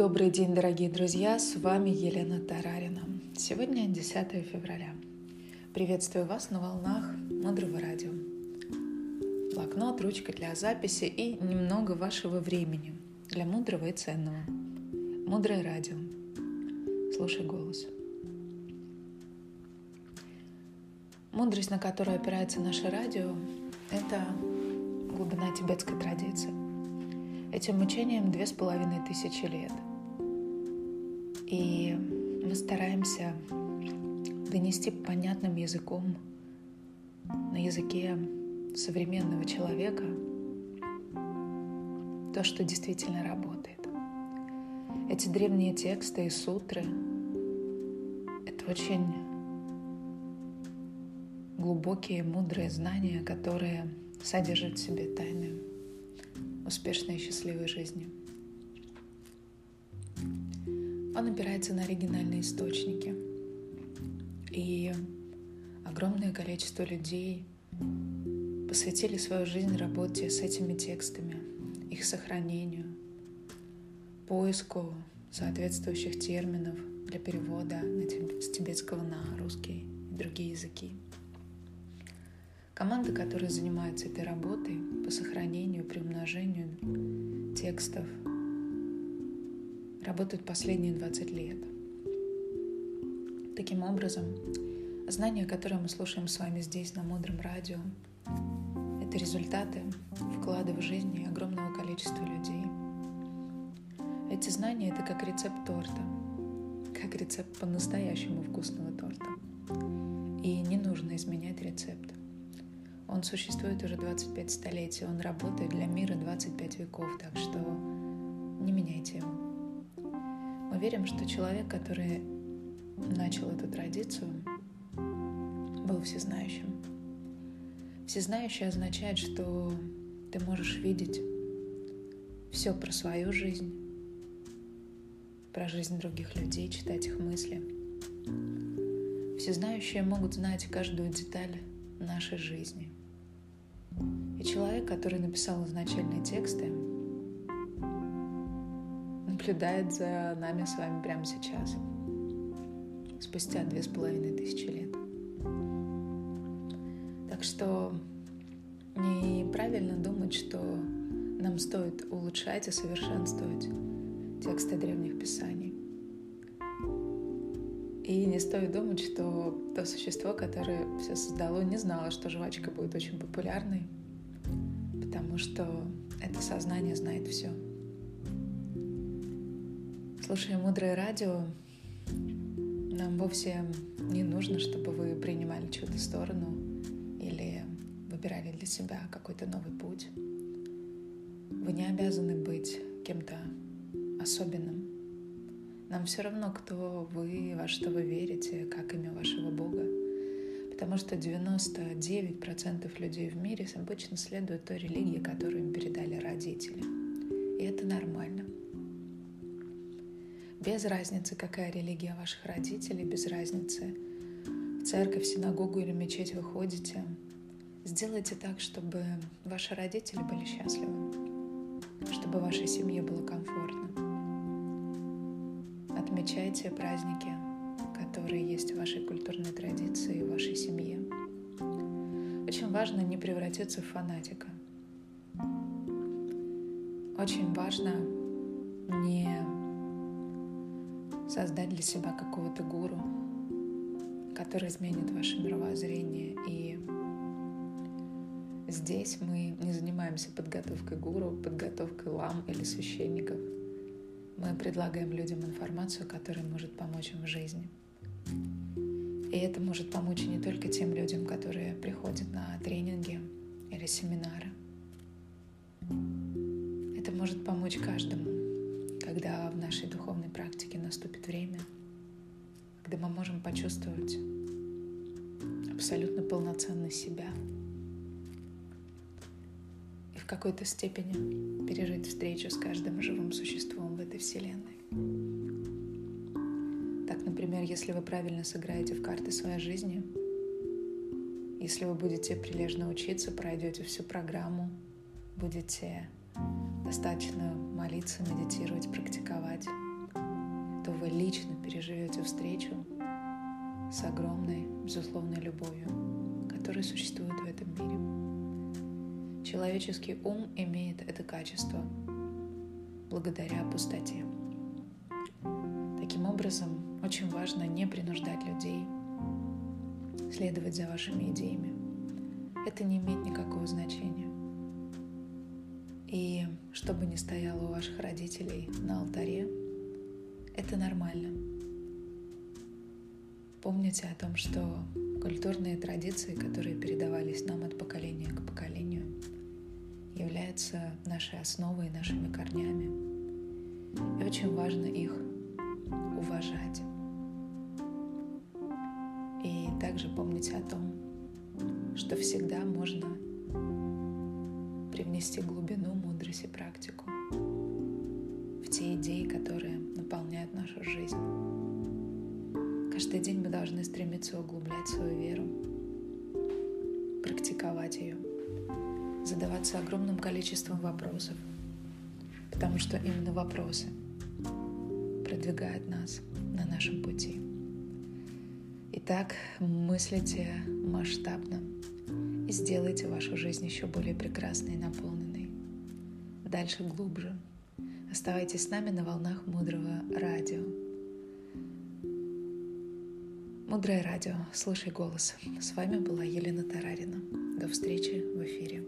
Добрый день, дорогие друзья! С вами Елена Тарарина. Сегодня 10 февраля. Приветствую вас на волнах Мудрого радио. Блокнот, ручка для записи и немного вашего времени для мудрого и ценного. Мудрое радио. Слушай голос. Мудрость, на которую опирается наше радио, это глубина тибетской традиции. Этим учением две с половиной тысячи лет. И мы стараемся донести понятным языком, на языке современного человека, то, что действительно работает. Эти древние тексты и сутры — это очень глубокие, мудрые знания, которые содержат в себе тайны успешной и счастливой жизни. Он опирается на оригинальные источники. И огромное количество людей посвятили свою жизнь работе с этими текстами, их сохранению, поиску соответствующих терминов для перевода с тибетского на русский и другие языки. Команда, которая занимается этой работой по сохранению, приумножению текстов, работает последние 20 лет. Таким образом, знания, которые мы слушаем с вами здесь на Мудром радио, это результаты вклада в жизни огромного количества людей. Эти знания — это как рецепт торта, как рецепт по-настоящему вкусного торта. И не нужно изменять рецепт. Он существует уже 25 столетий, он работает для мира 25 веков, так что не меняйте его. Верим, что человек, который начал эту традицию, был всезнающим. Всезнающий означает, что ты можешь видеть все про свою жизнь, про жизнь других людей, читать их мысли. Всезнающие могут знать каждую деталь нашей жизни – и человек, который написал изначальные тексты, наблюдает за нами с вами прямо сейчас, спустя две с половиной тысячи лет. Так что неправильно думать, что нам стоит улучшать и совершенствовать тексты древних писаний. И не стоит думать, что то существо, которое все создало, не знало, что жвачка будет очень популярной, потому что это сознание знает все. Слушая мудрое радио, нам вовсе не нужно, чтобы вы принимали чью-то сторону или выбирали для себя какой-то новый путь. Вы не обязаны быть кем-то особенным. Нам все равно, кто вы, во что вы верите, как имя вашего Бога. Потому что 99% людей в мире обычно следуют той религии, которую им передали родители. И это нормально. Без разницы, какая религия ваших родителей, без разницы, в церковь, синагогу или мечеть вы ходите, сделайте так, чтобы ваши родители были счастливы, чтобы вашей семье было комфортно отмечайте праздники, которые есть в вашей культурной традиции в вашей семье. Очень важно не превратиться в фанатика. Очень важно не создать для себя какого-то гуру, который изменит ваше мировоззрение. И здесь мы не занимаемся подготовкой гуру, подготовкой лам или священников – мы предлагаем людям информацию, которая может помочь им в жизни. И это может помочь не только тем людям, которые приходят на тренинги или семинары. Это может помочь каждому, когда в нашей духовной практике наступит время, когда мы можем почувствовать абсолютно полноценно себя и в какой-то степени пережить встречу с каждым живым существом этой Вселенной. Так, например, если вы правильно сыграете в карты своей жизни, если вы будете прилежно учиться, пройдете всю программу, будете достаточно молиться, медитировать, практиковать, то вы лично переживете встречу с огромной, безусловной любовью, которая существует в этом мире. Человеческий ум имеет это качество благодаря пустоте. Таким образом, очень важно не принуждать людей следовать за вашими идеями. Это не имеет никакого значения. И что бы ни стояло у ваших родителей на алтаре, это нормально. Помните о том, что культурные традиции, которые передавались нам от поколения к поколению, являются нашей основой, нашими корнями. И очень важно их уважать. И также помните о том, что всегда можно привнести глубину, мудрость и практику в те идеи, которые наполняют нашу жизнь. Каждый день мы должны стремиться углублять свою веру, практиковать ее, задаваться огромным количеством вопросов, потому что именно вопросы продвигают нас на нашем пути. Итак, мыслите масштабно и сделайте вашу жизнь еще более прекрасной и наполненной. Дальше глубже. Оставайтесь с нами на волнах мудрого радио. Мудрое радио. Слушай голос. С вами была Елена Тарарина. До встречи в эфире.